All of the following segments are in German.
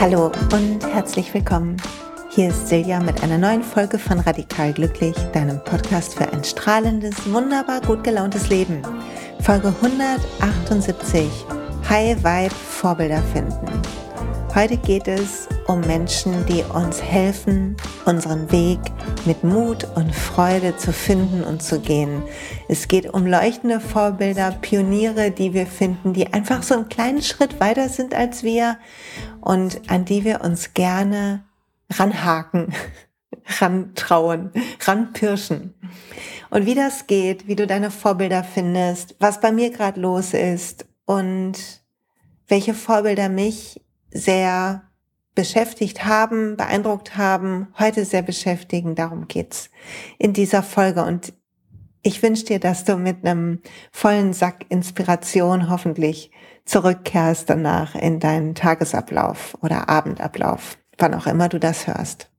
Hallo und herzlich willkommen. Hier ist Silja mit einer neuen Folge von Radikal Glücklich, deinem Podcast für ein strahlendes, wunderbar gut gelauntes Leben. Folge 178. High Vibe Vorbilder finden. Heute geht es um Menschen, die uns helfen, unseren Weg mit Mut und Freude zu finden und zu gehen. Es geht um leuchtende Vorbilder, Pioniere, die wir finden, die einfach so einen kleinen Schritt weiter sind als wir und an die wir uns gerne ranhaken, rantrauen, ranpirschen. Und wie das geht, wie du deine Vorbilder findest, was bei mir gerade los ist und welche Vorbilder mich sehr beschäftigt haben, beeindruckt haben, heute sehr beschäftigen. Darum geht's in dieser Folge. Und ich wünsche dir, dass du mit einem vollen Sack Inspiration hoffentlich zurückkehrst danach in deinen Tagesablauf oder Abendablauf, wann auch immer du das hörst.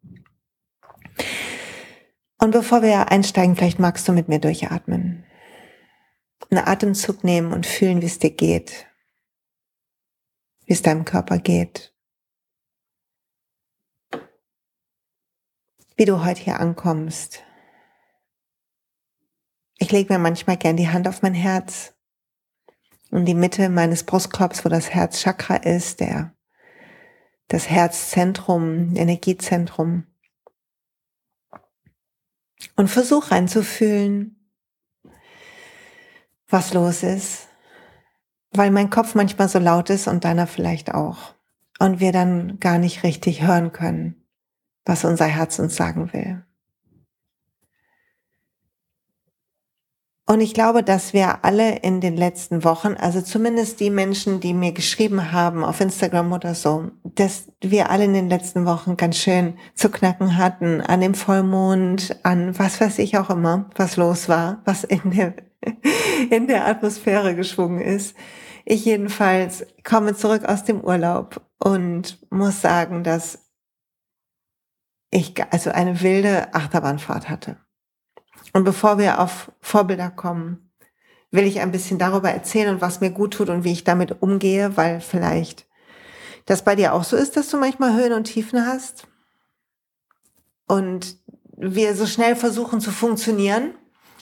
Und bevor wir einsteigen, vielleicht magst du mit mir durchatmen. Einen Atemzug nehmen und fühlen, wie es dir geht, wie es deinem Körper geht. Wie du heute hier ankommst. Ich lege mir manchmal gern die Hand auf mein Herz in die Mitte meines Brustkorbs, wo das Herzchakra ist, der, das Herzzentrum, Energiezentrum. Und versuch reinzufühlen, was los ist, weil mein Kopf manchmal so laut ist und deiner vielleicht auch. Und wir dann gar nicht richtig hören können was unser Herz uns sagen will. Und ich glaube, dass wir alle in den letzten Wochen, also zumindest die Menschen, die mir geschrieben haben auf Instagram oder so, dass wir alle in den letzten Wochen ganz schön zu knacken hatten an dem Vollmond, an was weiß ich auch immer, was los war, was in der, in der Atmosphäre geschwungen ist. Ich jedenfalls komme zurück aus dem Urlaub und muss sagen, dass ich also eine wilde Achterbahnfahrt hatte. Und bevor wir auf Vorbilder kommen, will ich ein bisschen darüber erzählen und was mir gut tut und wie ich damit umgehe, weil vielleicht das bei dir auch so ist, dass du manchmal Höhen und Tiefen hast und wir so schnell versuchen zu funktionieren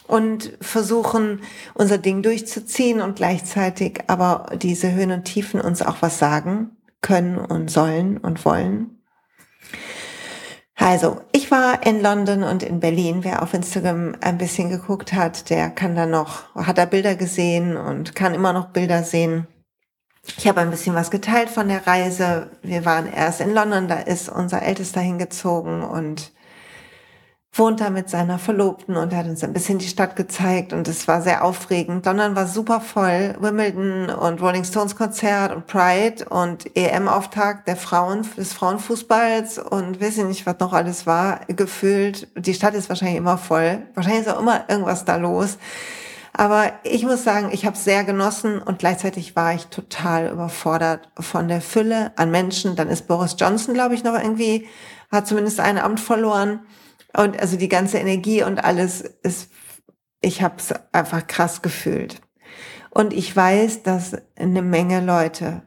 und versuchen unser Ding durchzuziehen und gleichzeitig aber diese Höhen und Tiefen uns auch was sagen können und sollen und wollen. Also, ich war in London und in Berlin. Wer auf Instagram ein bisschen geguckt hat, der kann da noch, hat da Bilder gesehen und kann immer noch Bilder sehen. Ich habe ein bisschen was geteilt von der Reise. Wir waren erst in London, da ist unser Ältester hingezogen und wohnt da mit seiner Verlobten und hat uns ein bisschen die Stadt gezeigt und es war sehr aufregend. London war super voll. Wimbledon und Rolling Stones Konzert und Pride und EM-Auftakt der Frauen, des Frauenfußballs und weiß ich nicht, was noch alles war, gefühlt. Die Stadt ist wahrscheinlich immer voll. Wahrscheinlich ist auch immer irgendwas da los. Aber ich muss sagen, ich habe sehr genossen und gleichzeitig war ich total überfordert von der Fülle an Menschen. Dann ist Boris Johnson, glaube ich, noch irgendwie, hat zumindest ein Amt verloren. Und also die ganze Energie und alles ist, ich habe es einfach krass gefühlt. Und ich weiß, dass eine Menge Leute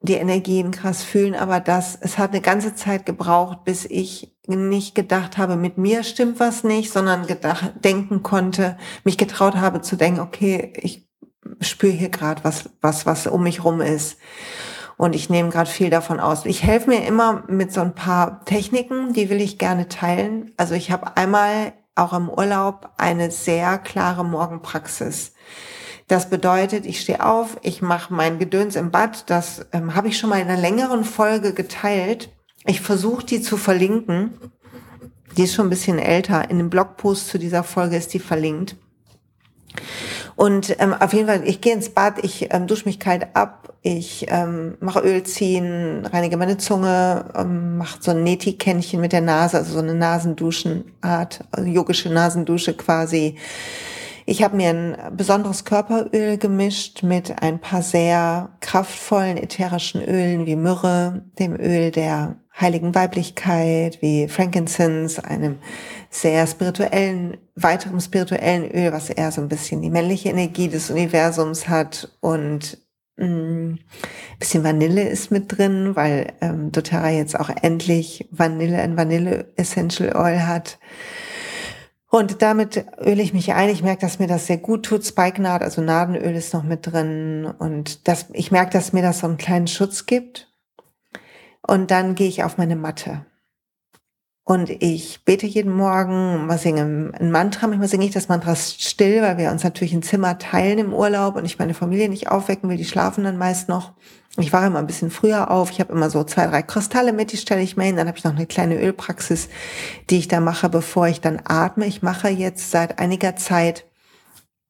die Energien krass fühlen, aber das, es hat eine ganze Zeit gebraucht, bis ich nicht gedacht habe, mit mir stimmt was nicht, sondern gedacht, denken konnte, mich getraut habe zu denken, okay, ich spüre hier gerade was, was, was um mich rum ist. Und ich nehme gerade viel davon aus. Ich helfe mir immer mit so ein paar Techniken, die will ich gerne teilen. Also ich habe einmal auch im Urlaub eine sehr klare Morgenpraxis. Das bedeutet, ich stehe auf, ich mache mein Gedöns im Bad. Das ähm, habe ich schon mal in einer längeren Folge geteilt. Ich versuche die zu verlinken. Die ist schon ein bisschen älter. In dem Blogpost zu dieser Folge ist die verlinkt. Und ähm, auf jeden Fall, ich gehe ins Bad, ich ähm, dusche mich kalt ab, ich ähm, mache Öl ziehen, reinige meine Zunge, ähm, mache so ein Neti-Kännchen mit der Nase, also so eine Nasenduschenart, also yogische Nasendusche quasi. Ich habe mir ein besonderes Körperöl gemischt mit ein paar sehr kraftvollen ätherischen Ölen wie Myrrhe, dem Öl der heiligen Weiblichkeit, wie Frankincense, einem sehr spirituellen, weiteren spirituellen Öl, was eher so ein bisschen die männliche Energie des Universums hat und mh, mm, bisschen Vanille ist mit drin, weil ähm, doTERRA jetzt auch endlich Vanille, ein Vanille Essential Oil hat. Und damit öle ich mich ein. Ich merke, dass mir das sehr gut tut. Spikenard, also Nadenöl ist noch mit drin. Und das, ich merke, dass mir das so einen kleinen Schutz gibt. Und dann gehe ich auf meine Matte. Und ich bete jeden Morgen, mal singe ein Mantra. Manchmal singe ich das Mantra still, weil wir uns natürlich ein Zimmer teilen im Urlaub und ich meine Familie nicht aufwecken will. Die schlafen dann meist noch. Ich wache immer ein bisschen früher auf. Ich habe immer so zwei, drei Kristalle mit, die stelle ich mir hin. Dann habe ich noch eine kleine Ölpraxis, die ich da mache, bevor ich dann atme. Ich mache jetzt seit einiger Zeit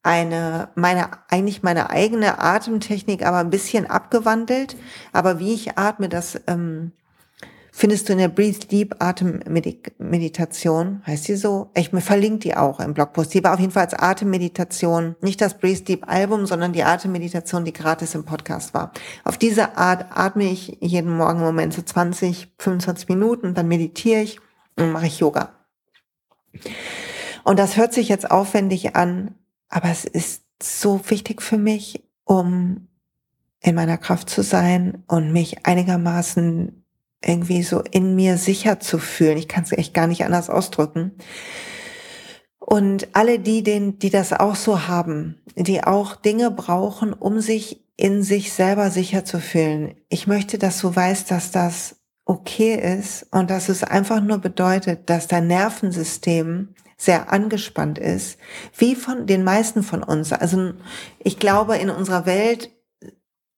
eine, meine, eigentlich meine eigene Atemtechnik, aber ein bisschen abgewandelt. Aber wie ich atme, das ähm, findest du in der Breathe Deep Atemmeditation, heißt die so? Ich mir verlinke die auch im Blogpost. Die war auf jeden Fall als Atemmeditation, nicht das Breathe Deep Album, sondern die Atemmeditation, die gratis im Podcast war. Auf diese Art atme ich jeden Morgen im Moment so 20, 25 Minuten, dann meditiere ich und mache ich Yoga. Und das hört sich jetzt aufwendig an, aber es ist so wichtig für mich, um in meiner Kraft zu sein und mich einigermaßen irgendwie so in mir sicher zu fühlen. Ich kann es echt gar nicht anders ausdrücken. Und alle die, den, die das auch so haben, die auch Dinge brauchen, um sich in sich selber sicher zu fühlen. Ich möchte, dass du weißt, dass das okay ist und dass es einfach nur bedeutet, dass dein Nervensystem sehr angespannt ist, wie von den meisten von uns. Also ich glaube, in unserer Welt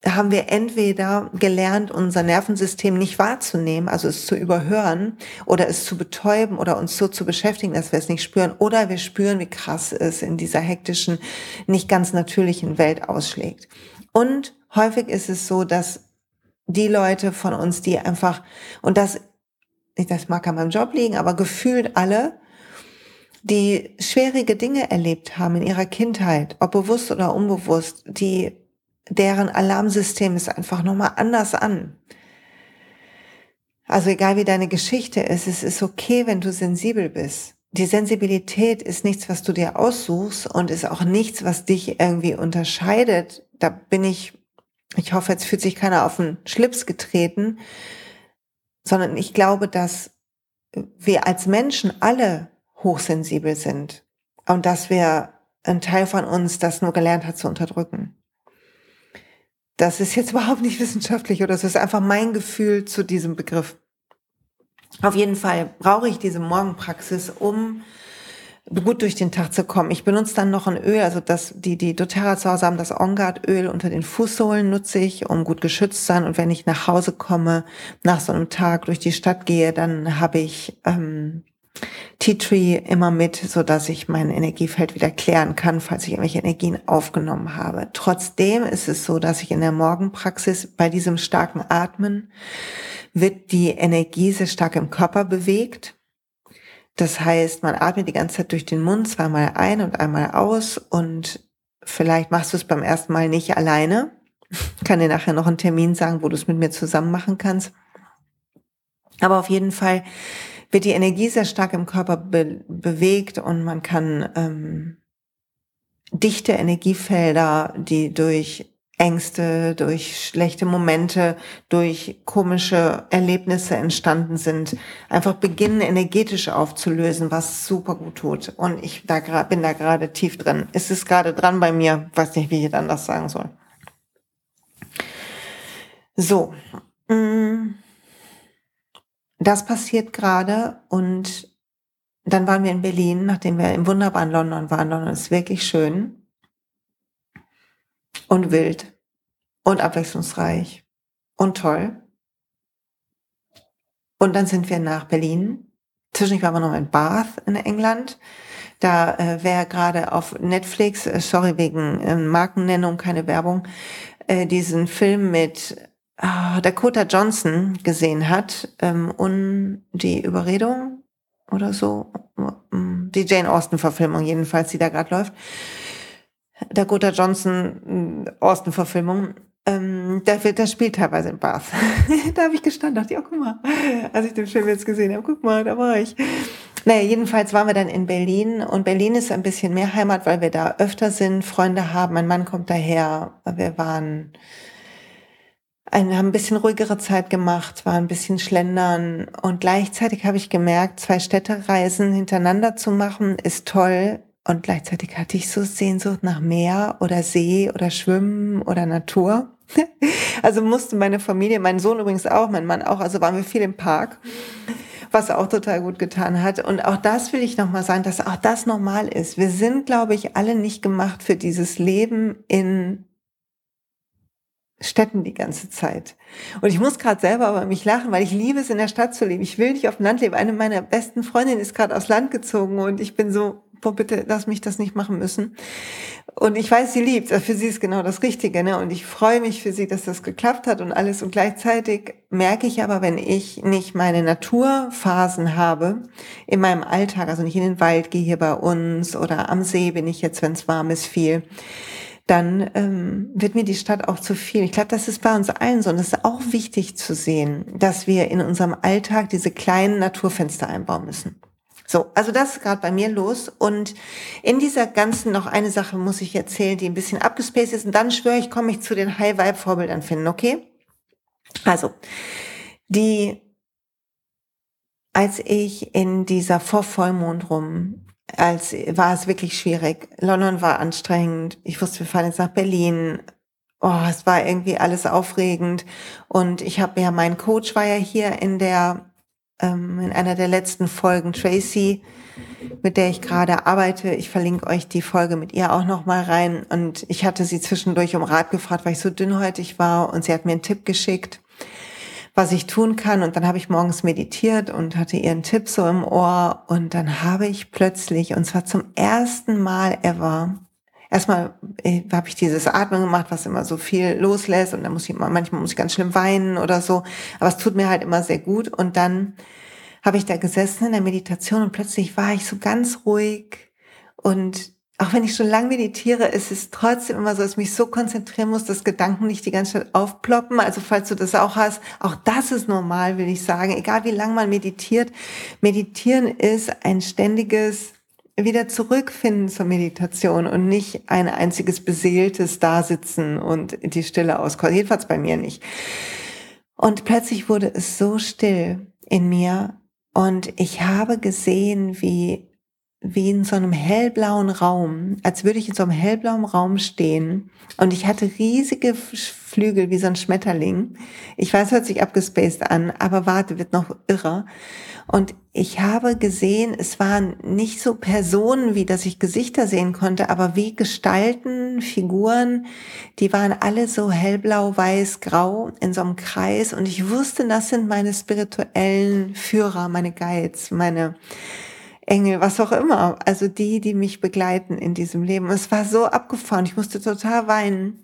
haben wir entweder gelernt, unser Nervensystem nicht wahrzunehmen, also es zu überhören oder es zu betäuben oder uns so zu beschäftigen, dass wir es nicht spüren, oder wir spüren, wie krass es in dieser hektischen, nicht ganz natürlichen Welt ausschlägt. Und häufig ist es so, dass die Leute von uns, die einfach, und das, das mag an meinem Job liegen, aber gefühlt alle, die schwierige Dinge erlebt haben in ihrer Kindheit, ob bewusst oder unbewusst, die deren Alarmsystem ist einfach nochmal anders an. Also egal wie deine Geschichte ist, es ist okay, wenn du sensibel bist. Die Sensibilität ist nichts, was du dir aussuchst und ist auch nichts, was dich irgendwie unterscheidet. Da bin ich, ich hoffe, jetzt fühlt sich keiner auf den Schlips getreten, sondern ich glaube, dass wir als Menschen alle hochsensibel sind und dass wir ein Teil von uns das nur gelernt hat zu unterdrücken. Das ist jetzt überhaupt nicht wissenschaftlich oder es ist einfach mein Gefühl zu diesem Begriff. Auf jeden Fall brauche ich diese Morgenpraxis, um gut durch den Tag zu kommen. Ich benutze dann noch ein Öl, also das, die, die doTERRA zu Hause haben, das On-Guard-Öl unter den Fußsohlen nutze ich, um gut geschützt zu sein. Und wenn ich nach Hause komme, nach so einem Tag durch die Stadt gehe, dann habe ich ähm, Tea Tree immer mit, so dass ich mein Energiefeld wieder klären kann, falls ich irgendwelche Energien aufgenommen habe. Trotzdem ist es so, dass ich in der Morgenpraxis bei diesem starken Atmen wird die Energie sehr stark im Körper bewegt. Das heißt, man atmet die ganze Zeit durch den Mund zweimal ein und einmal aus und vielleicht machst du es beim ersten Mal nicht alleine. Ich kann dir nachher noch einen Termin sagen, wo du es mit mir zusammen machen kannst. Aber auf jeden Fall wird die Energie sehr stark im Körper be bewegt und man kann ähm, dichte Energiefelder, die durch Ängste, durch schlechte Momente, durch komische Erlebnisse entstanden sind, einfach beginnen energetisch aufzulösen, was super gut tut. Und ich da bin da gerade tief drin. Ist es gerade dran bei mir? Weiß nicht, wie ich das sagen soll. So. Mm das passiert gerade und dann waren wir in Berlin, nachdem wir im wunderbaren London waren. London ist wirklich schön und wild und abwechslungsreich und toll. Und dann sind wir nach Berlin. Zwischendurch waren wir noch in Bath in England. Da äh, wer gerade auf Netflix, äh, sorry wegen äh, Markennennung, keine Werbung, äh, diesen Film mit Dakota Johnson gesehen hat ähm, und die Überredung oder so, die Jane Austen-Verfilmung jedenfalls, die da gerade läuft. Dakota Johnson Austin-Verfilmung. Ähm, der, der spielt teilweise in Bath. da habe ich gestanden, dachte ich, oh, guck mal, als ich den Film jetzt gesehen habe, guck mal, da war ich. Naja, jedenfalls waren wir dann in Berlin und Berlin ist ein bisschen mehr Heimat, weil wir da öfter sind, Freunde haben. Mein Mann kommt daher. Wir waren ein, haben ein bisschen ruhigere Zeit gemacht, war ein bisschen schlendern und gleichzeitig habe ich gemerkt, zwei Städtereisen hintereinander zu machen ist toll und gleichzeitig hatte ich so Sehnsucht nach Meer oder See oder Schwimmen oder Natur. Also musste meine Familie, mein Sohn übrigens auch, mein Mann auch, also waren wir viel im Park, was auch total gut getan hat. Und auch das will ich nochmal sagen, dass auch das normal ist. Wir sind, glaube ich, alle nicht gemacht für dieses Leben in Städten die ganze Zeit. Und ich muss gerade selber über mich lachen, weil ich liebe es, in der Stadt zu leben. Ich will nicht auf dem Land leben. Eine meiner besten Freundinnen ist gerade aufs Land gezogen und ich bin so, boah, bitte lass mich das nicht machen müssen. Und ich weiß, sie liebt, für sie ist genau das Richtige, ne? Und ich freue mich für sie, dass das geklappt hat und alles. Und gleichzeitig merke ich aber, wenn ich nicht meine Naturphasen habe in meinem Alltag, also nicht in den Wald gehe hier bei uns oder am See bin ich jetzt, wenn es warm ist, viel dann ähm, wird mir die Stadt auch zu viel. Ich glaube, das ist bei uns allen so. Und es ist auch wichtig zu sehen, dass wir in unserem Alltag diese kleinen Naturfenster einbauen müssen. So, also das ist gerade bei mir los. Und in dieser ganzen noch eine Sache muss ich erzählen, die ein bisschen abgespaced ist. Und dann schwöre ich, komme ich zu den High-Vibe-Vorbildern finden, okay? Also, die, als ich in dieser Vorvollmond rum, als war es wirklich schwierig. London war anstrengend. Ich wusste, wir fahren jetzt nach Berlin. Oh, es war irgendwie alles aufregend. Und ich habe ja, mein Coach war ja hier in der ähm, in einer der letzten Folgen Tracy, mit der ich gerade arbeite. Ich verlinke euch die Folge mit ihr auch noch mal rein. Und ich hatte sie zwischendurch um Rat gefragt, weil ich so dünnhäutig war. Und sie hat mir einen Tipp geschickt, was ich tun kann. Und dann habe ich morgens meditiert und hatte ihren Tipp so im Ohr. Und dann habe ich plötzlich, und zwar zum ersten Mal ever, erstmal äh, habe ich dieses Atmen gemacht, was immer so viel loslässt und dann muss ich immer, manchmal muss ich ganz schlimm weinen oder so, aber es tut mir halt immer sehr gut und dann habe ich da gesessen in der Meditation und plötzlich war ich so ganz ruhig und auch wenn ich schon lang meditiere, ist es trotzdem immer so, dass ich mich so konzentrieren muss, dass Gedanken nicht die ganze Zeit aufploppen. Also falls du das auch hast, auch das ist normal, will ich sagen. Egal wie lang man meditiert, meditieren ist ein ständiges wieder zurückfinden zur Meditation und nicht ein einziges beseeltes Dasitzen und die Stille auskosten. Jedenfalls bei mir nicht. Und plötzlich wurde es so still in mir und ich habe gesehen, wie wie in so einem hellblauen Raum, als würde ich in so einem hellblauen Raum stehen. Und ich hatte riesige Flügel wie so ein Schmetterling. Ich weiß, hört sich abgespaced an, aber warte, wird noch irrer. Und ich habe gesehen, es waren nicht so Personen, wie dass ich Gesichter sehen konnte, aber wie Gestalten, Figuren, die waren alle so hellblau, weiß, grau in so einem Kreis. Und ich wusste, das sind meine spirituellen Führer, meine Guides, meine Engel, was auch immer. Also die, die mich begleiten in diesem Leben. es war so abgefahren. Ich musste total weinen.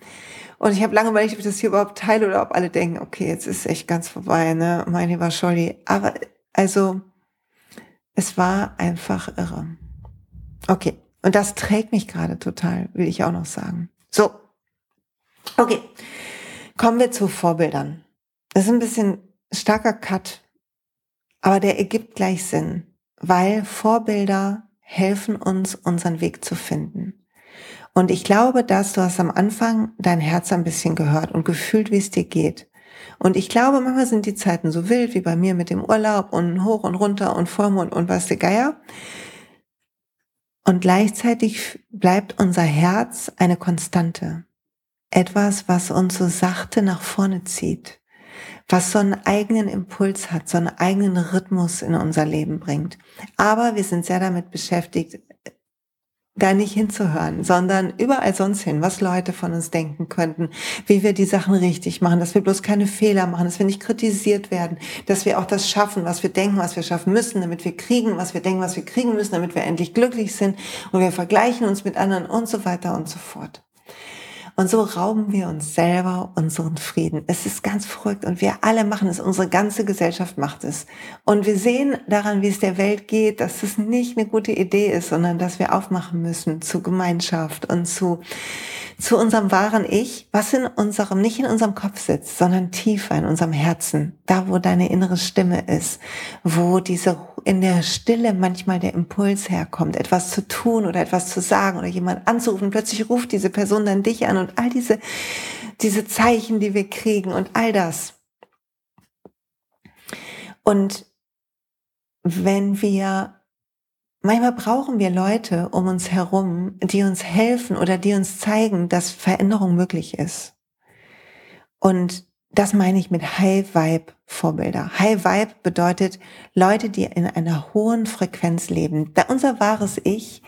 Und ich habe lange überlegt, ob ich das hier überhaupt teile oder ob alle denken, okay, jetzt ist echt ganz vorbei, ne, mein lieber Scholli. Aber also, es war einfach irre. Okay. Und das trägt mich gerade total, will ich auch noch sagen. So. Okay. Kommen wir zu Vorbildern. Das ist ein bisschen starker Cut, aber der ergibt gleich Sinn weil Vorbilder helfen uns, unseren Weg zu finden. Und ich glaube, dass du hast am Anfang dein Herz ein bisschen gehört und gefühlt, wie es dir geht. Und ich glaube, manchmal sind die Zeiten so wild wie bei mir mit dem Urlaub und hoch und runter und Vollmond und was der Geier. Und gleichzeitig bleibt unser Herz eine Konstante. Etwas, was uns so sachte nach vorne zieht was so einen eigenen Impuls hat, so einen eigenen Rhythmus in unser Leben bringt. Aber wir sind sehr damit beschäftigt, da nicht hinzuhören, sondern überall sonst hin, was Leute von uns denken könnten, wie wir die Sachen richtig machen, dass wir bloß keine Fehler machen, dass wir nicht kritisiert werden, dass wir auch das schaffen, was wir denken, was wir schaffen müssen, damit wir kriegen, was wir denken, was wir kriegen müssen, damit wir endlich glücklich sind und wir vergleichen uns mit anderen und so weiter und so fort. Und so rauben wir uns selber unseren Frieden. Es ist ganz verrückt und wir alle machen es. Unsere ganze Gesellschaft macht es. Und wir sehen daran, wie es der Welt geht, dass es nicht eine gute Idee ist, sondern dass wir aufmachen müssen zu Gemeinschaft und zu, zu unserem wahren Ich, was in unserem, nicht in unserem Kopf sitzt, sondern tiefer in unserem Herzen. Da, wo deine innere Stimme ist, wo diese in der Stille manchmal der Impuls herkommt, etwas zu tun oder etwas zu sagen oder jemand anzurufen. Plötzlich ruft diese Person dann dich an und all diese, diese Zeichen, die wir kriegen und all das. Und wenn wir, manchmal brauchen wir Leute um uns herum, die uns helfen oder die uns zeigen, dass Veränderung möglich ist. Und das meine ich mit High Vibe Vorbilder. High Vibe bedeutet Leute, die in einer hohen Frequenz leben. Da unser wahres Ich,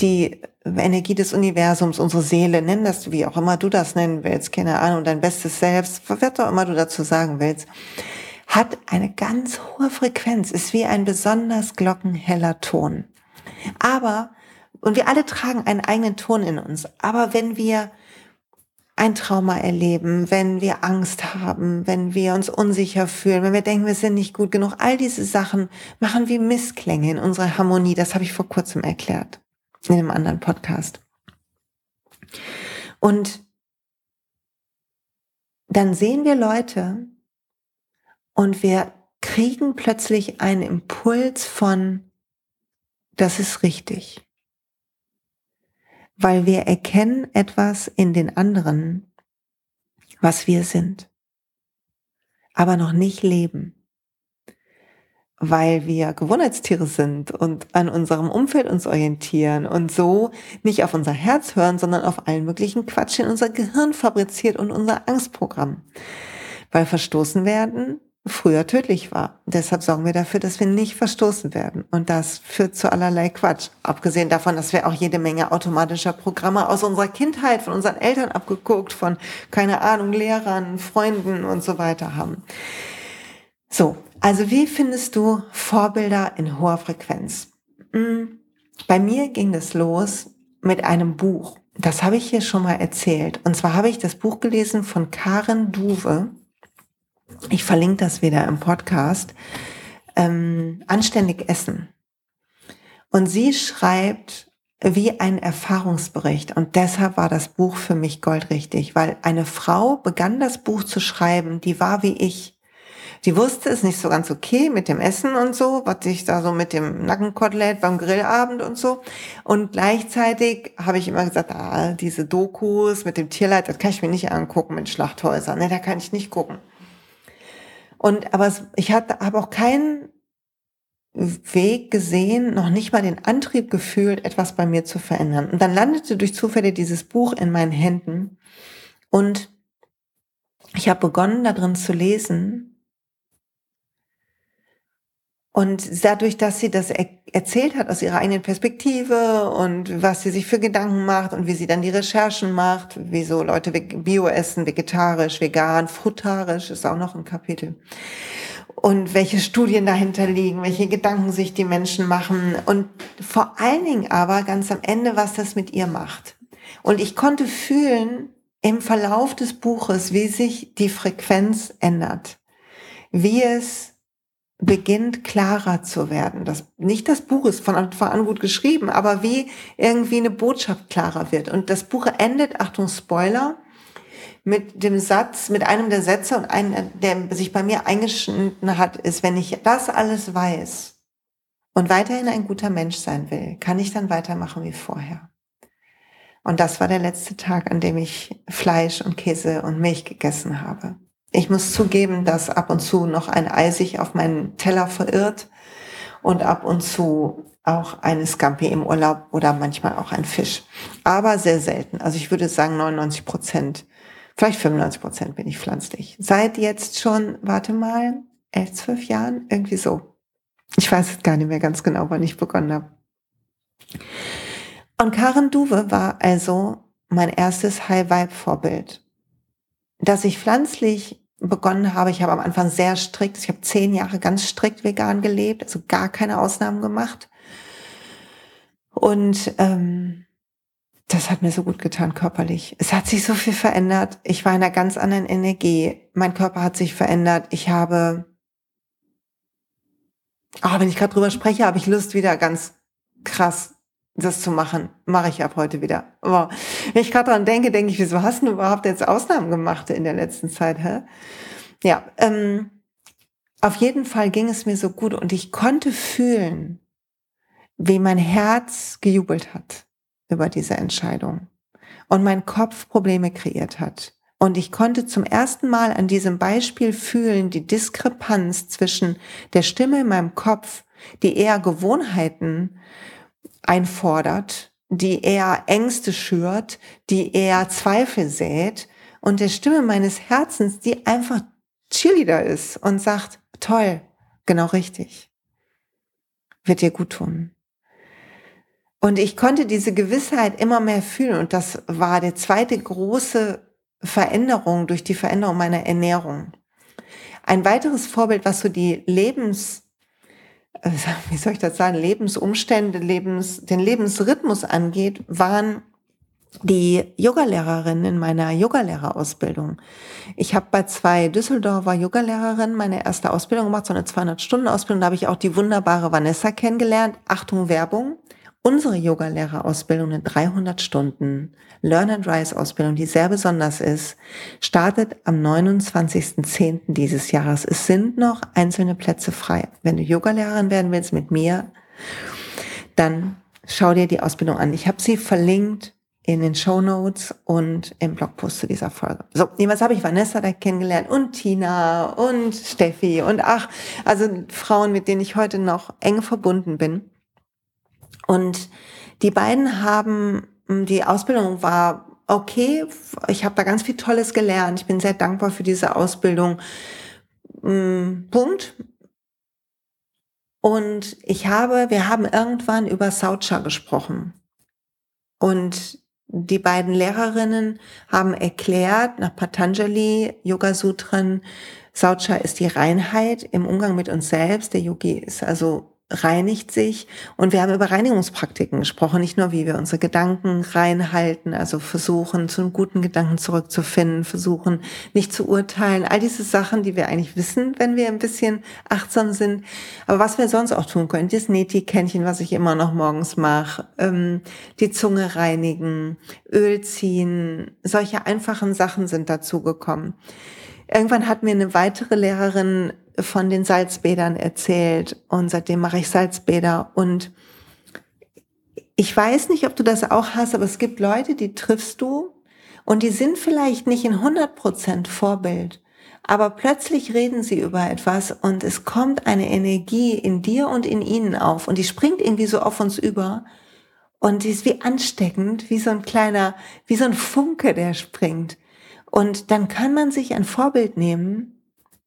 die Energie des Universums, unsere Seele, nenn das wie auch immer du das nennen willst, keine Ahnung, dein bestes Selbst, was auch immer du dazu sagen willst, hat eine ganz hohe Frequenz, ist wie ein besonders glockenheller Ton. Aber, und wir alle tragen einen eigenen Ton in uns, aber wenn wir ein Trauma erleben, wenn wir Angst haben, wenn wir uns unsicher fühlen, wenn wir denken, wir sind nicht gut genug. All diese Sachen machen wie Missklänge in unserer Harmonie. Das habe ich vor kurzem erklärt in einem anderen Podcast. Und dann sehen wir Leute und wir kriegen plötzlich einen Impuls von, das ist richtig weil wir erkennen etwas in den anderen, was wir sind, aber noch nicht leben, weil wir Gewohnheitstiere sind und an unserem Umfeld uns orientieren und so nicht auf unser Herz hören, sondern auf allen möglichen Quatsch in unser Gehirn fabriziert und unser Angstprogramm. Weil verstoßen werden früher tödlich war. Deshalb sorgen wir dafür, dass wir nicht verstoßen werden. Und das führt zu allerlei Quatsch. Abgesehen davon, dass wir auch jede Menge automatischer Programme aus unserer Kindheit, von unseren Eltern abgeguckt, von, keine Ahnung, Lehrern, Freunden und so weiter haben. So, also wie findest du Vorbilder in hoher Frequenz? Hm, bei mir ging das los mit einem Buch. Das habe ich hier schon mal erzählt. Und zwar habe ich das Buch gelesen von Karen Duwe. Ich verlinke das wieder im Podcast. Ähm, anständig essen. Und sie schreibt wie ein Erfahrungsbericht. Und deshalb war das Buch für mich goldrichtig, weil eine Frau begann das Buch zu schreiben, die war wie ich. Die wusste es nicht so ganz okay mit dem Essen und so, was ich da so mit dem Nackenkotelett beim Grillabend und so. Und gleichzeitig habe ich immer gesagt, ah, diese Dokus mit dem Tierleid, das kann ich mir nicht angucken mit Schlachthäusern. Ne, da kann ich nicht gucken. Und aber ich hatte, habe auch keinen Weg gesehen, noch nicht mal den Antrieb gefühlt, etwas bei mir zu verändern. Und dann landete durch Zufälle dieses Buch in meinen Händen und ich habe begonnen, da drin zu lesen und dadurch, dass sie das er erzählt hat aus ihrer eigenen Perspektive und was sie sich für Gedanken macht und wie sie dann die Recherchen macht, wieso Leute Bio essen, vegetarisch, vegan, frutarisch ist auch noch ein Kapitel. Und welche Studien dahinter liegen, welche Gedanken sich die Menschen machen und vor allen Dingen aber ganz am Ende, was das mit ihr macht. Und ich konnte fühlen im Verlauf des Buches, wie sich die Frequenz ändert, wie es beginnt klarer zu werden. Das, nicht das Buch ist von Anfang an gut geschrieben, aber wie irgendwie eine Botschaft klarer wird. Und das Buch endet, Achtung Spoiler, mit dem Satz, mit einem der Sätze und einen, der sich bei mir eingeschnitten hat, ist, wenn ich das alles weiß und weiterhin ein guter Mensch sein will, kann ich dann weitermachen wie vorher. Und das war der letzte Tag, an dem ich Fleisch und Käse und Milch gegessen habe. Ich muss zugeben, dass ab und zu noch ein Ei sich auf meinen Teller verirrt und ab und zu auch eine Scampi im Urlaub oder manchmal auch ein Fisch. Aber sehr selten. Also ich würde sagen 99 Prozent, vielleicht 95 Prozent bin ich pflanzlich. Seit jetzt schon, warte mal, elf, zwölf Jahren, irgendwie so. Ich weiß es gar nicht mehr ganz genau, wann ich begonnen habe. Und Karen Duwe war also mein erstes High-Vibe-Vorbild. Dass ich pflanzlich begonnen habe. Ich habe am Anfang sehr strikt, ich habe zehn Jahre ganz strikt vegan gelebt, also gar keine Ausnahmen gemacht. Und ähm, das hat mir so gut getan körperlich. Es hat sich so viel verändert. Ich war in einer ganz anderen Energie. Mein Körper hat sich verändert. Ich habe, oh, wenn ich gerade drüber spreche, habe ich Lust wieder ganz krass das zu machen. Mache ich ab heute wieder. Aber wenn ich gerade dran denke, denke ich, wieso hast du überhaupt jetzt Ausnahmen gemacht in der letzten Zeit? Hä? Ja, ähm, auf jeden Fall ging es mir so gut und ich konnte fühlen, wie mein Herz gejubelt hat über diese Entscheidung und mein Kopf Probleme kreiert hat. Und ich konnte zum ersten Mal an diesem Beispiel fühlen, die Diskrepanz zwischen der Stimme in meinem Kopf, die eher Gewohnheiten einfordert, die eher Ängste schürt, die eher Zweifel sät und der Stimme meines Herzens, die einfach Cheerleader ist und sagt, toll, genau richtig, wird dir gut tun. Und ich konnte diese Gewissheit immer mehr fühlen. Und das war die zweite große Veränderung durch die Veränderung meiner Ernährung. Ein weiteres Vorbild, was so die Lebens, wie soll ich das sagen, Lebensumstände, Lebens, den Lebensrhythmus angeht, waren die Yogalehrerin in meiner Yogalehrerausbildung. Ich habe bei zwei Düsseldorfer Yogalehrerinnen meine erste Ausbildung gemacht, so eine 200-Stunden-Ausbildung. Da habe ich auch die wunderbare Vanessa kennengelernt. Achtung, Werbung. Unsere Yogalehrerausbildung, eine 300 Stunden Learn and Rise Ausbildung, die sehr besonders ist, startet am 29.10. dieses Jahres. Es sind noch einzelne Plätze frei. Wenn du Yogalehrerin werden willst mit mir, dann schau dir die Ausbildung an. Ich habe sie verlinkt in den Show Notes und im Blogpost zu dieser Folge. So, jedenfalls habe ich Vanessa da kennengelernt und Tina und Steffi und ach, also Frauen, mit denen ich heute noch eng verbunden bin. Und die beiden haben, hm, die Ausbildung war okay, ich habe da ganz viel Tolles gelernt. Ich bin sehr dankbar für diese Ausbildung. Hm, Punkt. Und ich habe, wir haben irgendwann über Saucha gesprochen. Und die beiden Lehrerinnen haben erklärt, nach Patanjali, Yoga Sutren, Saucha ist die Reinheit im Umgang mit uns selbst. Der Yogi ist also reinigt sich. Und wir haben über Reinigungspraktiken gesprochen, nicht nur, wie wir unsere Gedanken reinhalten, also versuchen, zu einem guten Gedanken zurückzufinden, versuchen, nicht zu urteilen. All diese Sachen, die wir eigentlich wissen, wenn wir ein bisschen achtsam sind. Aber was wir sonst auch tun können, das Neti-Kännchen, was ich immer noch morgens mache, ähm, die Zunge reinigen, Öl ziehen, solche einfachen Sachen sind dazu gekommen. Irgendwann hat mir eine weitere Lehrerin von den Salzbädern erzählt und seitdem mache ich Salzbäder und ich weiß nicht, ob du das auch hast, aber es gibt Leute, die triffst du und die sind vielleicht nicht in 100 Prozent Vorbild, aber plötzlich reden sie über etwas und es kommt eine Energie in dir und in ihnen auf und die springt irgendwie so auf uns über und die ist wie ansteckend, wie so ein kleiner, wie so ein Funke, der springt. Und dann kann man sich ein Vorbild nehmen,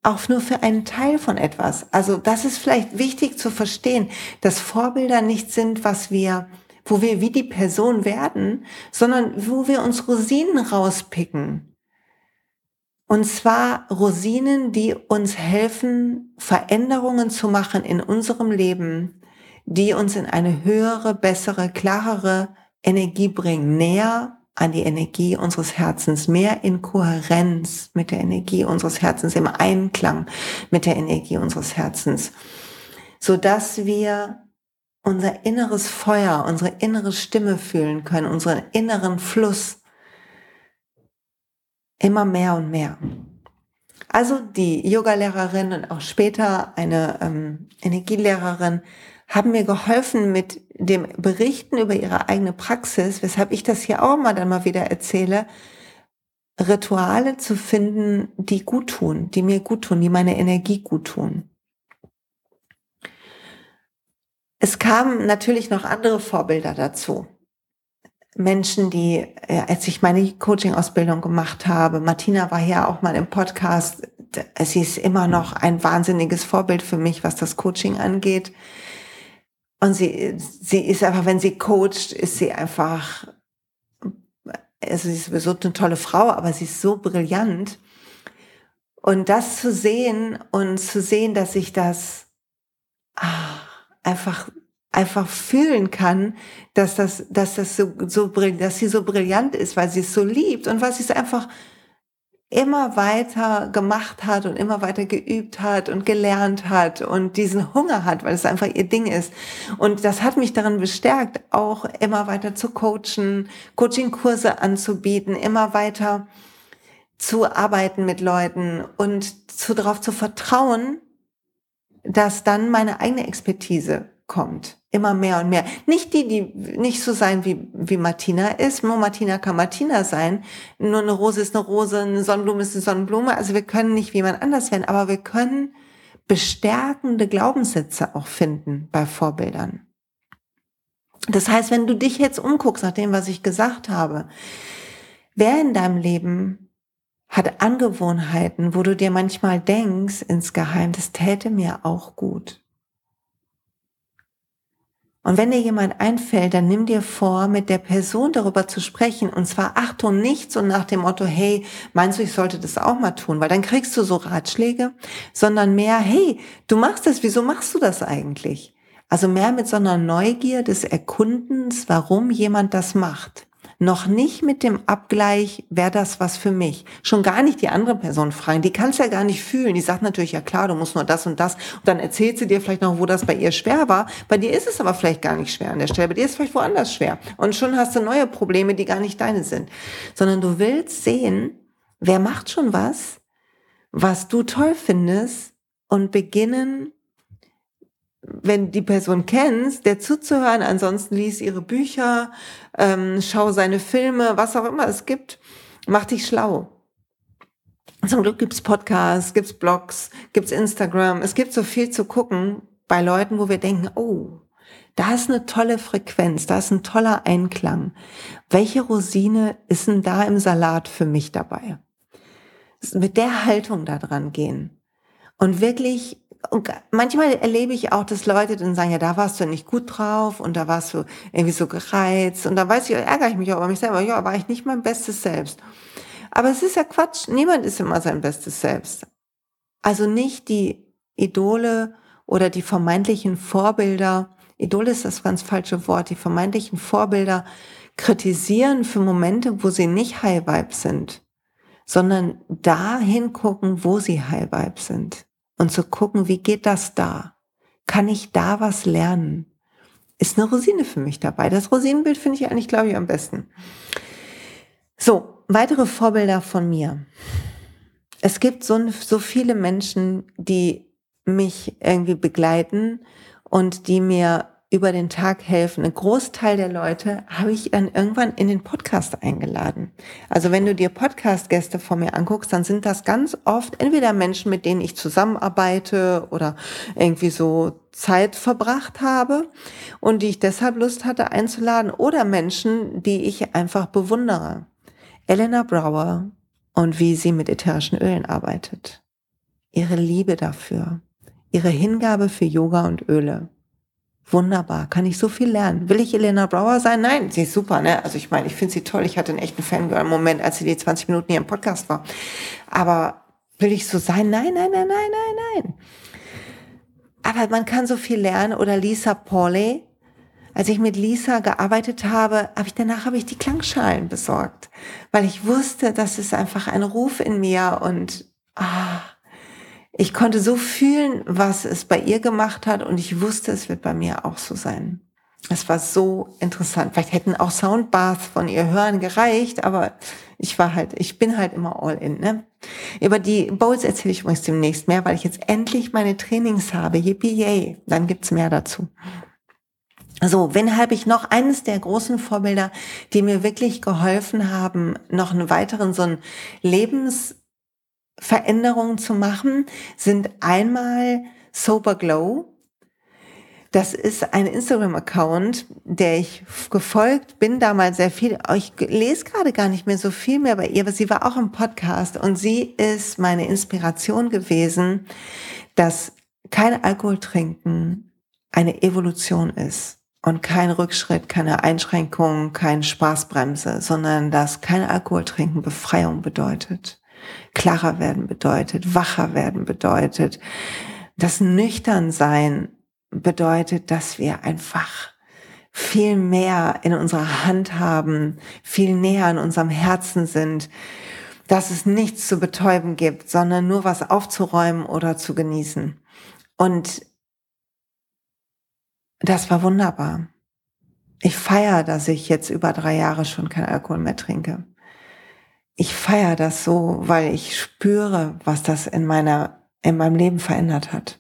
auch nur für einen Teil von etwas. Also das ist vielleicht wichtig zu verstehen, dass Vorbilder nicht sind, was wir, wo wir wie die Person werden, sondern wo wir uns Rosinen rauspicken. Und zwar Rosinen, die uns helfen, Veränderungen zu machen in unserem Leben, die uns in eine höhere, bessere, klarere Energie bringen, näher an die Energie unseres Herzens, mehr in Kohärenz mit der Energie unseres Herzens, im Einklang mit der Energie unseres Herzens, so dass wir unser inneres Feuer, unsere innere Stimme fühlen können, unseren inneren Fluss immer mehr und mehr. Also die Yogalehrerin und auch später eine ähm, Energielehrerin haben mir geholfen mit dem Berichten über ihre eigene Praxis, weshalb ich das hier auch mal dann mal wieder erzähle, Rituale zu finden, die gut tun, die mir gut tun, die meine Energie gut tun. Es kamen natürlich noch andere Vorbilder dazu. Menschen, die, äh, als ich meine Coaching-Ausbildung gemacht habe, Martina war ja auch mal im Podcast, sie ist immer noch ein wahnsinniges Vorbild für mich, was das Coaching angeht. Und sie, sie ist einfach, wenn sie coacht, ist sie einfach, also sie ist sowieso eine tolle Frau, aber sie ist so brillant. Und das zu sehen und zu sehen, dass ich das ah, einfach einfach fühlen kann, dass das, dass das so, so, dass sie so brillant ist, weil sie es so liebt und weil sie es einfach immer weiter gemacht hat und immer weiter geübt hat und gelernt hat und diesen Hunger hat, weil es einfach ihr Ding ist. Und das hat mich darin bestärkt, auch immer weiter zu coachen, Coachingkurse anzubieten, immer weiter zu arbeiten mit Leuten und zu darauf zu vertrauen, dass dann meine eigene Expertise kommt. Immer mehr und mehr. Nicht die, die nicht so sein wie, wie Martina ist. Nur Martina kann Martina sein. Nur eine Rose ist eine Rose, eine Sonnenblume ist eine Sonnenblume. Also wir können nicht wie jemand anders werden, aber wir können bestärkende Glaubenssätze auch finden bei Vorbildern. Das heißt, wenn du dich jetzt umguckst nach dem, was ich gesagt habe, wer in deinem Leben hat Angewohnheiten, wo du dir manchmal denkst, insgeheim, das täte mir auch gut. Und wenn dir jemand einfällt, dann nimm dir vor, mit der Person darüber zu sprechen. Und zwar Achtung, nicht so nach dem Motto, hey, meinst du, ich sollte das auch mal tun? Weil dann kriegst du so Ratschläge, sondern mehr, hey, du machst das, wieso machst du das eigentlich? Also mehr mit so einer Neugier des Erkundens, warum jemand das macht noch nicht mit dem Abgleich, wäre das was für mich. Schon gar nicht die andere Person fragen. Die kann es ja gar nicht fühlen. Die sagt natürlich, ja klar, du musst nur das und das. Und dann erzählt sie dir vielleicht noch, wo das bei ihr schwer war. Bei dir ist es aber vielleicht gar nicht schwer an der Stelle. Bei dir ist es vielleicht woanders schwer. Und schon hast du neue Probleme, die gar nicht deine sind. Sondern du willst sehen, wer macht schon was, was du toll findest und beginnen, wenn die Person kennst, der zuzuhören, ansonsten lies ihre Bücher, ähm, schau seine Filme, was auch immer es gibt, mach dich schlau. Zum Glück gibt's Podcasts, gibt's Blogs, gibt's Instagram, es gibt so viel zu gucken bei Leuten, wo wir denken, oh, da ist eine tolle Frequenz, da ist ein toller Einklang. Welche Rosine ist denn da im Salat für mich dabei? Mit der Haltung da dran gehen und wirklich und manchmal erlebe ich auch, dass Leute dann sagen, ja, da warst du nicht gut drauf und da warst du irgendwie so gereizt. Und da weiß ich, ärgere ich mich auch über mich selber, ja, war ich nicht mein bestes Selbst. Aber es ist ja Quatsch, niemand ist immer sein bestes Selbst. Also nicht die Idole oder die vermeintlichen Vorbilder, Idole ist das ganz falsche Wort, die vermeintlichen Vorbilder kritisieren für Momente, wo sie nicht High Vibe sind, sondern da hingucken, wo sie Vibe sind und zu gucken, wie geht das da? Kann ich da was lernen? Ist eine Rosine für mich dabei. Das Rosinenbild finde ich eigentlich, glaube ich, am besten. So, weitere Vorbilder von mir. Es gibt so, so viele Menschen, die mich irgendwie begleiten und die mir über den Tag helfen. Ein Großteil der Leute habe ich dann irgendwann in den Podcast eingeladen. Also wenn du dir Podcast-Gäste von mir anguckst, dann sind das ganz oft entweder Menschen, mit denen ich zusammenarbeite oder irgendwie so Zeit verbracht habe und die ich deshalb Lust hatte einzuladen oder Menschen, die ich einfach bewundere. Elena Brower und wie sie mit ätherischen Ölen arbeitet. Ihre Liebe dafür. Ihre Hingabe für Yoga und Öle Wunderbar, kann ich so viel lernen. Will ich Elena Brower sein? Nein, sie ist super, ne? Also ich meine, ich finde sie toll. Ich hatte einen echten Fangirl-Moment, als sie die 20 Minuten hier im Podcast war. Aber will ich so sein? Nein, nein, nein, nein, nein, nein. Aber man kann so viel lernen. Oder Lisa Pauley. Als ich mit Lisa gearbeitet habe, habe ich danach habe ich die Klangschalen besorgt, weil ich wusste, das ist einfach ein Ruf in mir und ah, ich konnte so fühlen, was es bei ihr gemacht hat und ich wusste, es wird bei mir auch so sein. Es war so interessant. Vielleicht hätten auch Soundbaths von ihr hören gereicht, aber ich war halt, ich bin halt immer all in. Ne? Über die Bowls erzähle ich übrigens demnächst mehr, weil ich jetzt endlich meine Trainings habe. Yippie yay. Dann gibt's mehr dazu. So, wenn habe ich noch eines der großen Vorbilder, die mir wirklich geholfen haben, noch einen weiteren so einen Lebens Veränderungen zu machen, sind einmal Sober Glow. Das ist ein Instagram-Account, der ich gefolgt bin damals sehr viel. Ich lese gerade gar nicht mehr so viel mehr bei ihr, aber sie war auch im Podcast und sie ist meine Inspiration gewesen, dass kein Alkohol trinken eine Evolution ist und kein Rückschritt, keine Einschränkung, kein Spaßbremse, sondern dass kein Alkohol trinken Befreiung bedeutet klarer werden bedeutet, wacher werden bedeutet, das Nüchternsein bedeutet, dass wir einfach viel mehr in unserer Hand haben, viel näher an unserem Herzen sind, dass es nichts zu betäuben gibt, sondern nur was aufzuräumen oder zu genießen. Und das war wunderbar. Ich feiere, dass ich jetzt über drei Jahre schon kein Alkohol mehr trinke. Ich feiere das so, weil ich spüre, was das in meiner, in meinem Leben verändert hat.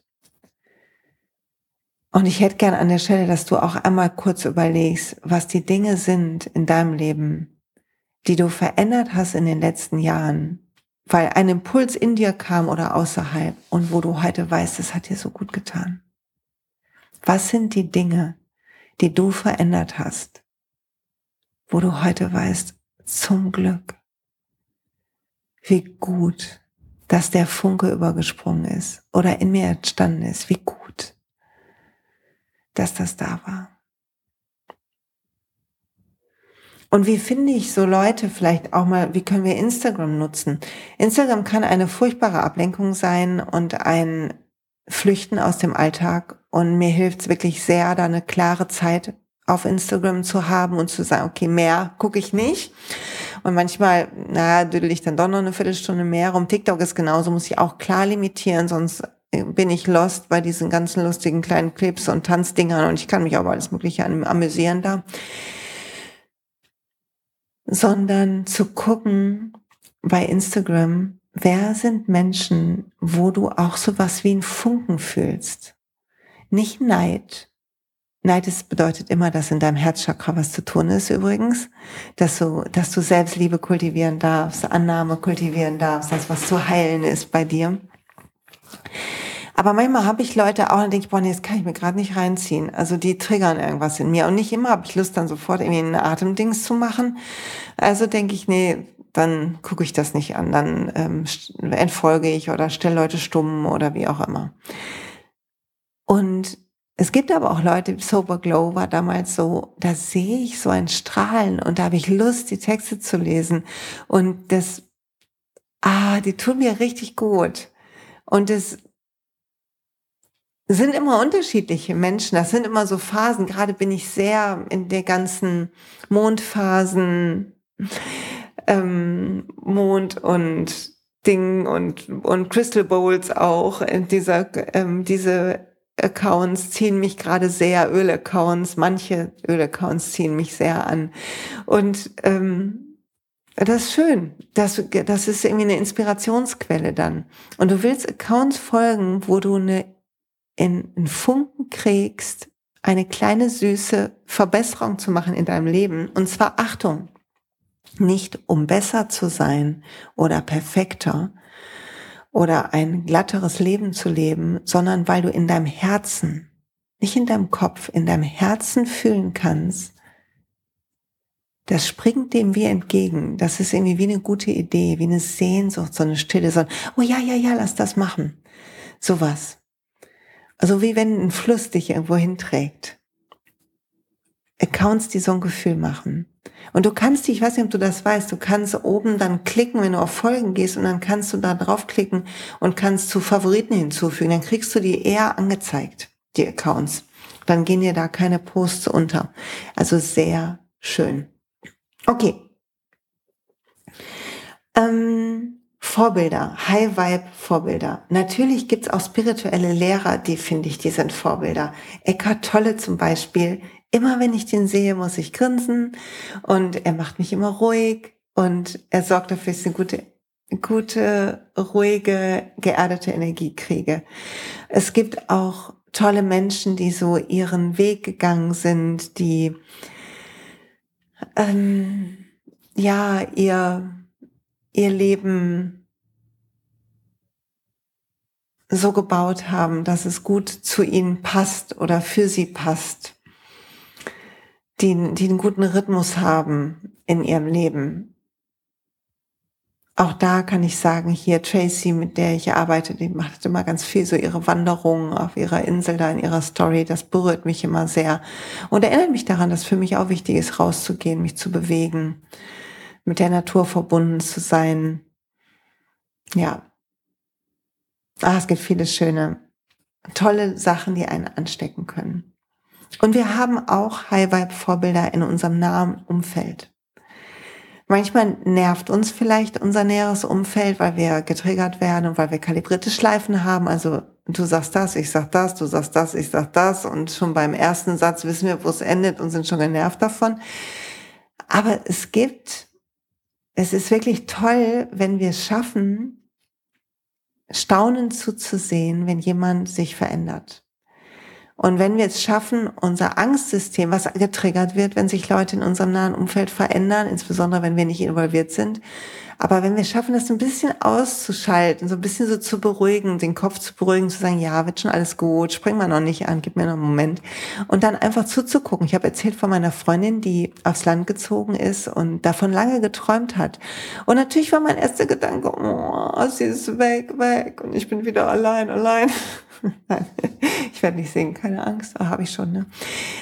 Und ich hätte gern an der Stelle, dass du auch einmal kurz überlegst, was die Dinge sind in deinem Leben, die du verändert hast in den letzten Jahren, weil ein Impuls in dir kam oder außerhalb und wo du heute weißt, es hat dir so gut getan. Was sind die Dinge, die du verändert hast, wo du heute weißt, zum Glück, wie gut, dass der Funke übergesprungen ist oder in mir entstanden ist, wie gut, dass das da war. Und wie finde ich so Leute vielleicht auch mal, wie können wir Instagram nutzen? Instagram kann eine furchtbare Ablenkung sein und ein Flüchten aus dem Alltag. Und mir hilft es wirklich sehr, da eine klare Zeit auf Instagram zu haben und zu sagen, okay, mehr gucke ich nicht. Und manchmal, naja, düdel ich dann doch noch eine Viertelstunde mehr rum. TikTok ist genauso, muss ich auch klar limitieren, sonst bin ich lost bei diesen ganzen lustigen kleinen Clips und Tanzdingern und ich kann mich auch alles Mögliche amüsieren da. Sondern zu gucken bei Instagram, wer sind Menschen, wo du auch sowas wie einen Funken fühlst? Nicht Neid. Neid ist, bedeutet immer, dass in deinem Herzchakra was zu tun ist übrigens, dass du, dass du Selbstliebe kultivieren darfst, Annahme kultivieren darfst, dass was zu heilen ist bei dir. Aber manchmal habe ich Leute auch, dann denke ich, boah, nee, das kann ich mir gerade nicht reinziehen. Also die triggern irgendwas in mir. Und nicht immer habe ich Lust, dann sofort irgendwie ein Atemdings zu machen. Also denke ich, nee, dann gucke ich das nicht an, dann ähm, entfolge ich oder stelle Leute stumm oder wie auch immer. Und es gibt aber auch Leute, Sober Glow war damals so, da sehe ich so ein Strahlen und da habe ich Lust, die Texte zu lesen. Und das, ah, die tun mir richtig gut. Und es sind immer unterschiedliche Menschen. Das sind immer so Phasen. Gerade bin ich sehr in der ganzen Mondphasen, ähm, Mond und Ding und, und Crystal Bowls auch. Dieser, ähm, diese Accounts ziehen mich gerade sehr, Ölaccounts, manche Ölaccounts ziehen mich sehr an. Und ähm, das ist schön. Das, das ist irgendwie eine Inspirationsquelle dann. Und du willst Accounts folgen, wo du eine, in, einen Funken kriegst, eine kleine süße Verbesserung zu machen in deinem Leben. Und zwar Achtung, nicht um besser zu sein oder perfekter oder ein glatteres Leben zu leben, sondern weil du in deinem Herzen, nicht in deinem Kopf, in deinem Herzen fühlen kannst, das springt dem wie entgegen. Das ist irgendwie wie eine gute Idee, wie eine Sehnsucht, so eine Stille, so ein, oh ja, ja, ja, lass das machen. Sowas. Also wie wenn ein Fluss dich irgendwo hinträgt. Accounts, die so ein Gefühl machen. Und du kannst dich, ich weiß nicht, ob du das weißt, du kannst oben dann klicken, wenn du auf Folgen gehst und dann kannst du da draufklicken und kannst zu Favoriten hinzufügen. Dann kriegst du die eher angezeigt, die Accounts. Dann gehen dir da keine Posts unter. Also sehr schön. Okay. Ähm, Vorbilder, High Vibe Vorbilder. Natürlich gibt's auch spirituelle Lehrer, die finde ich, die sind Vorbilder. Eckhart Tolle zum Beispiel immer wenn ich den sehe, muss ich grinsen. Und er macht mich immer ruhig. Und er sorgt dafür, dass ich eine gute, gute, ruhige, geerdete Energie kriege. Es gibt auch tolle Menschen, die so ihren Weg gegangen sind, die ähm, ja ihr ihr Leben so gebaut haben, dass es gut zu ihnen passt oder für sie passt die, die einen guten Rhythmus haben in ihrem Leben. Auch da kann ich sagen, hier Tracy, mit der ich arbeite, die macht immer ganz viel so ihre Wanderungen auf ihrer Insel da in ihrer Story. Das berührt mich immer sehr und erinnert mich daran, dass für mich auch wichtig ist, rauszugehen, mich zu bewegen, mit der Natur verbunden zu sein. Ja. Ah, es gibt viele schöne tolle Sachen, die einen anstecken können. Und wir haben auch High-Vibe-Vorbilder in unserem nahen Umfeld. Manchmal nervt uns vielleicht unser näheres Umfeld, weil wir getriggert werden und weil wir kalibrierte Schleifen haben. Also du sagst das, ich sag das, du sagst das, ich sag das. Und schon beim ersten Satz wissen wir, wo es endet und sind schon genervt davon. Aber es gibt, es ist wirklich toll, wenn wir es schaffen, staunend zuzusehen, wenn jemand sich verändert. Und wenn wir es schaffen, unser Angstsystem, was getriggert wird, wenn sich Leute in unserem nahen Umfeld verändern, insbesondere wenn wir nicht involviert sind, aber wenn wir schaffen, das ein bisschen auszuschalten, so ein bisschen so zu beruhigen, den Kopf zu beruhigen, zu sagen, ja, wird schon alles gut, spring mal noch nicht an, gib mir noch einen Moment. Und dann einfach zuzugucken. Ich habe erzählt von meiner Freundin, die aufs Land gezogen ist und davon lange geträumt hat. Und natürlich war mein erster Gedanke, oh, sie ist weg, weg und ich bin wieder allein, allein. ich werde nicht singen, keine Angst, oh, habe ich schon. Ne?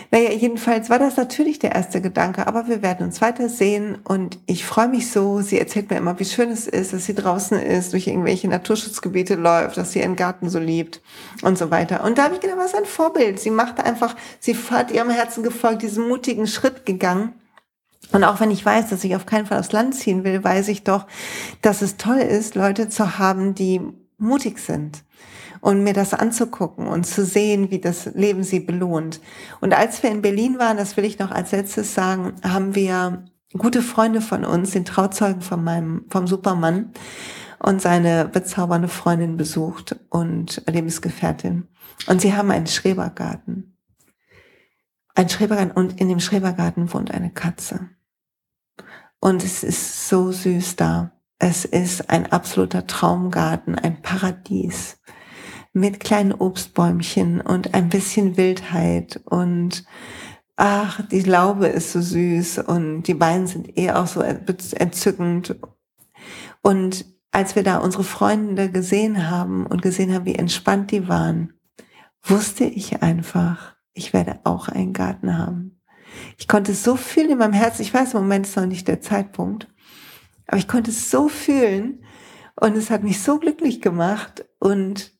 Naja, jedenfalls war das natürlich der erste Gedanke, aber wir werden uns weiter sehen und ich freue mich so. Sie erzählt mir immer, wie schön es ist, dass sie draußen ist, durch irgendwelche Naturschutzgebiete läuft, dass sie ihren Garten so liebt und so weiter. Und da habe ich gedacht, was ein Vorbild. Sie machte einfach, sie hat ihrem Herzen gefolgt, diesen mutigen Schritt gegangen. Und auch wenn ich weiß, dass ich auf keinen Fall aufs Land ziehen will, weiß ich doch, dass es toll ist, Leute zu haben, die mutig sind und mir das anzugucken und zu sehen, wie das Leben sie belohnt. Und als wir in Berlin waren, das will ich noch als letztes sagen, haben wir gute Freunde von uns, den Trauzeugen von meinem, vom Supermann und seine bezaubernde Freundin besucht und Lebensgefährtin. Und sie haben einen Schrebergarten. Ein Schrebergarten und in dem Schrebergarten wohnt eine Katze. Und es ist so süß da. Es ist ein absoluter Traumgarten, ein Paradies mit kleinen Obstbäumchen und ein bisschen Wildheit und ach, die Laube ist so süß und die Beine sind eh auch so entzückend. Und als wir da unsere Freunde gesehen haben und gesehen haben, wie entspannt die waren, wusste ich einfach, ich werde auch einen Garten haben. Ich konnte so fühlen in meinem Herzen. Ich weiß, im Moment ist noch nicht der Zeitpunkt. Aber ich konnte es so fühlen und es hat mich so glücklich gemacht und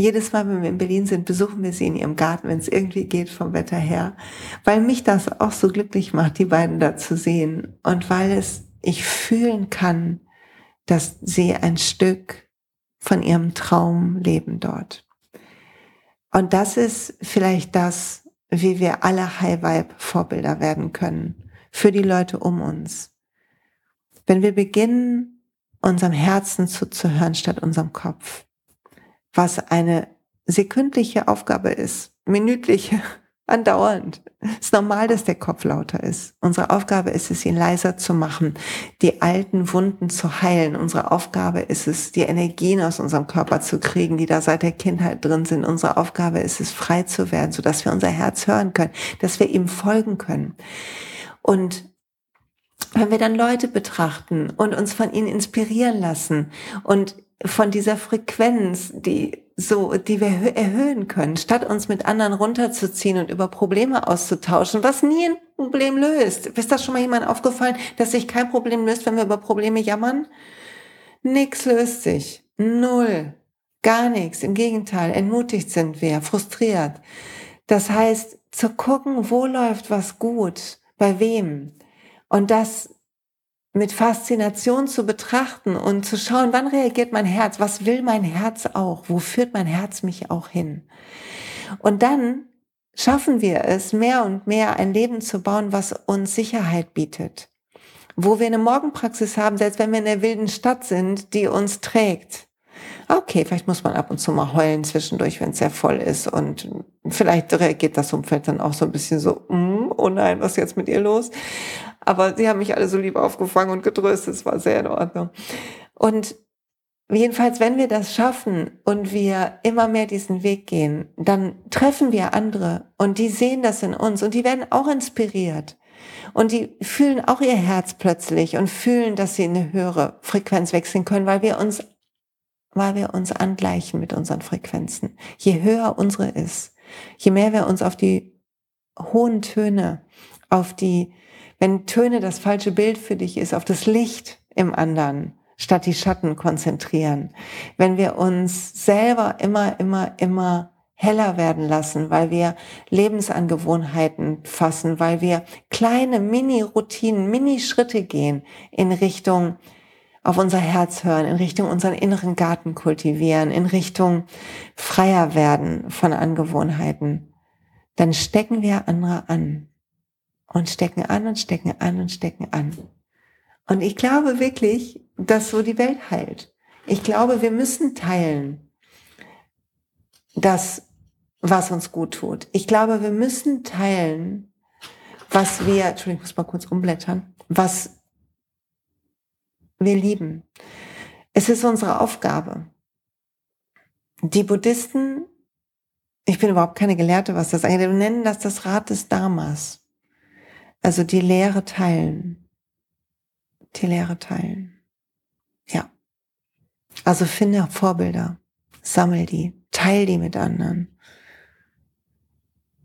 jedes Mal, wenn wir in Berlin sind, besuchen wir sie in ihrem Garten, wenn es irgendwie geht vom Wetter her, weil mich das auch so glücklich macht, die beiden da zu sehen und weil es ich fühlen kann, dass sie ein Stück von ihrem Traum leben dort. Und das ist vielleicht das, wie wir alle High Vibe Vorbilder werden können für die Leute um uns. Wenn wir beginnen, unserem Herzen zuzuhören statt unserem Kopf was eine sekündliche Aufgabe ist, minütliche, andauernd. Es ist normal, dass der Kopf lauter ist. Unsere Aufgabe ist es, ihn leiser zu machen, die alten Wunden zu heilen. Unsere Aufgabe ist es, die Energien aus unserem Körper zu kriegen, die da seit der Kindheit drin sind. Unsere Aufgabe ist es, frei zu werden, sodass wir unser Herz hören können, dass wir ihm folgen können. Und wenn wir dann Leute betrachten und uns von ihnen inspirieren lassen und von dieser Frequenz, die so, die wir erhöhen können, statt uns mit anderen runterzuziehen und über Probleme auszutauschen, was nie ein Problem löst. Ist das schon mal jemand aufgefallen, dass sich kein Problem löst, wenn wir über Probleme jammern? Nix löst sich. Null. Gar nichts. Im Gegenteil, entmutigt sind wir, frustriert. Das heißt, zu gucken, wo läuft was gut, bei wem. Und das mit Faszination zu betrachten und zu schauen, wann reagiert mein Herz, was will mein Herz auch, wo führt mein Herz mich auch hin. Und dann schaffen wir es, mehr und mehr ein Leben zu bauen, was uns Sicherheit bietet. Wo wir eine Morgenpraxis haben, selbst wenn wir in der wilden Stadt sind, die uns trägt. Okay, vielleicht muss man ab und zu mal heulen zwischendurch, wenn es sehr voll ist. Und vielleicht reagiert das Umfeld dann auch so ein bisschen so, mm, oh nein, was ist jetzt mit ihr los? Aber sie haben mich alle so lieb aufgefangen und getröstet. Es war sehr in Ordnung. Und jedenfalls, wenn wir das schaffen und wir immer mehr diesen Weg gehen, dann treffen wir andere und die sehen das in uns und die werden auch inspiriert. Und die fühlen auch ihr Herz plötzlich und fühlen, dass sie in eine höhere Frequenz wechseln können, weil wir uns, weil wir uns angleichen mit unseren Frequenzen. Je höher unsere ist, je mehr wir uns auf die hohen Töne, auf die wenn Töne das falsche Bild für dich ist, auf das Licht im anderen statt die Schatten konzentrieren. Wenn wir uns selber immer, immer, immer heller werden lassen, weil wir Lebensangewohnheiten fassen, weil wir kleine Mini-Routinen, Mini-Schritte gehen in Richtung auf unser Herz hören, in Richtung unseren inneren Garten kultivieren, in Richtung freier werden von Angewohnheiten, dann stecken wir andere an und stecken an und stecken an und stecken an. Und ich glaube wirklich, dass so die Welt heilt. Ich glaube, wir müssen teilen, das was uns gut tut. Ich glaube, wir müssen teilen, was wir, Entschuldigung, ich muss mal kurz umblättern, was wir lieben. Es ist unsere Aufgabe. Die Buddhisten, ich bin überhaupt keine Gelehrte, was das eigentlich, nennen das das Rad des Dharmas. Also die Lehre teilen. Die Lehre teilen. Ja. Also finde Vorbilder. Sammel die. Teil die mit anderen.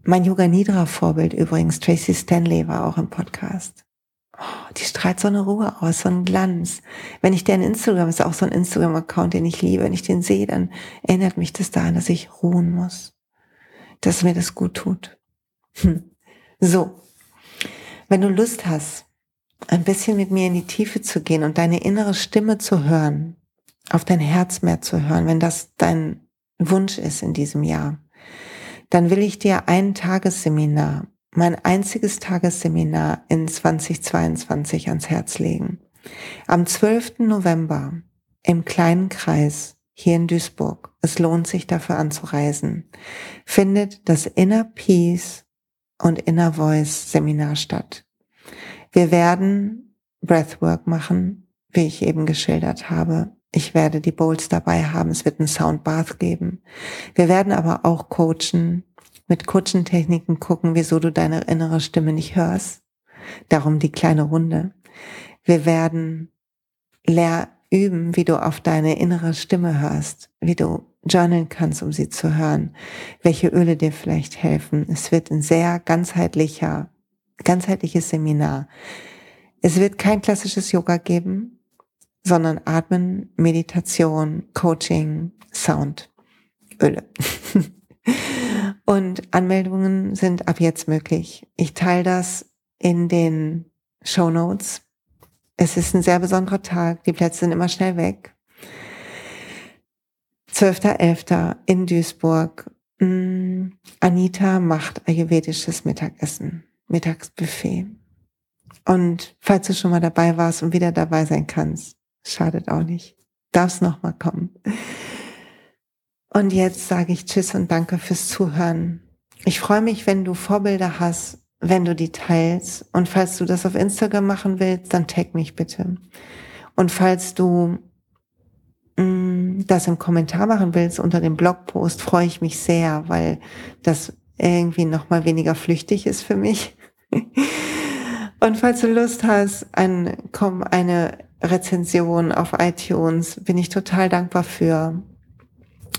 Mein Yoga Nidra Vorbild übrigens, Tracy Stanley, war auch im Podcast. Oh, die strahlt so eine Ruhe aus, so einen Glanz. Wenn ich den Instagram, ist auch so ein Instagram-Account, den ich liebe, wenn ich den sehe, dann erinnert mich das daran, dass ich ruhen muss. Dass mir das gut tut. Hm. So. Wenn du Lust hast, ein bisschen mit mir in die Tiefe zu gehen und deine innere Stimme zu hören, auf dein Herz mehr zu hören, wenn das dein Wunsch ist in diesem Jahr, dann will ich dir ein Tagesseminar, mein einziges Tagesseminar in 2022 ans Herz legen. Am 12. November im kleinen Kreis hier in Duisburg, es lohnt sich dafür anzureisen, findet das Inner Peace und Inner Voice Seminar statt. Wir werden Breathwork machen, wie ich eben geschildert habe. Ich werde die Bowls dabei haben. Es wird ein Soundbath geben. Wir werden aber auch coachen, mit Coaching-Techniken gucken, wieso du deine innere Stimme nicht hörst. Darum die kleine Runde. Wir werden leer üben, wie du auf deine innere Stimme hörst, wie du journalen kannst, um sie zu hören, welche Öle dir vielleicht helfen. Es wird ein sehr ganzheitlicher, ganzheitliches Seminar. Es wird kein klassisches Yoga geben sondern Atmen, Meditation, Coaching, Sound, Öle. Und Anmeldungen sind ab jetzt möglich. Ich teile das in den Show Notes. Es ist ein sehr besonderer Tag. Die Plätze sind immer schnell weg. 12.11. in Duisburg. Mm, Anita macht ayurvedisches Mittagessen, Mittagsbuffet. Und falls du schon mal dabei warst und wieder dabei sein kannst, Schadet auch nicht. Darf's nochmal kommen. Und jetzt sage ich Tschüss und danke fürs Zuhören. Ich freue mich, wenn du Vorbilder hast, wenn du die teilst. Und falls du das auf Instagram machen willst, dann tag mich bitte. Und falls du mh, mm, das im Kommentar machen willst unter dem Blogpost, freue ich mich sehr, weil das irgendwie nochmal weniger flüchtig ist für mich. Und falls du Lust hast, ein, komm, eine Rezension auf iTunes. Bin ich total dankbar für.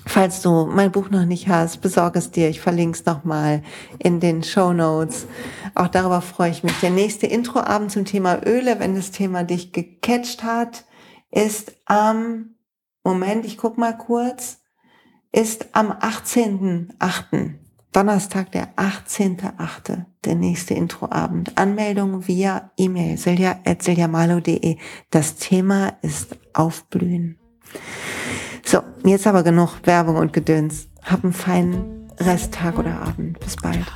Falls du mein Buch noch nicht hast, besorge es dir. Ich verlinke es nochmal in den Show Notes. Auch darüber freue ich mich. Der nächste Introabend zum Thema Öle, wenn das Thema dich gecatcht hat, ist am, Moment, ich guck mal kurz, ist am 18.8. Donnerstag, der 18.8., der nächste Introabend. Anmeldung via E-Mail, silja.siljamalo.de. Das Thema ist Aufblühen. So, jetzt aber genug Werbung und Gedöns. Hab einen feinen Resttag oder Abend. Bis bald.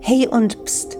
Hey und pst,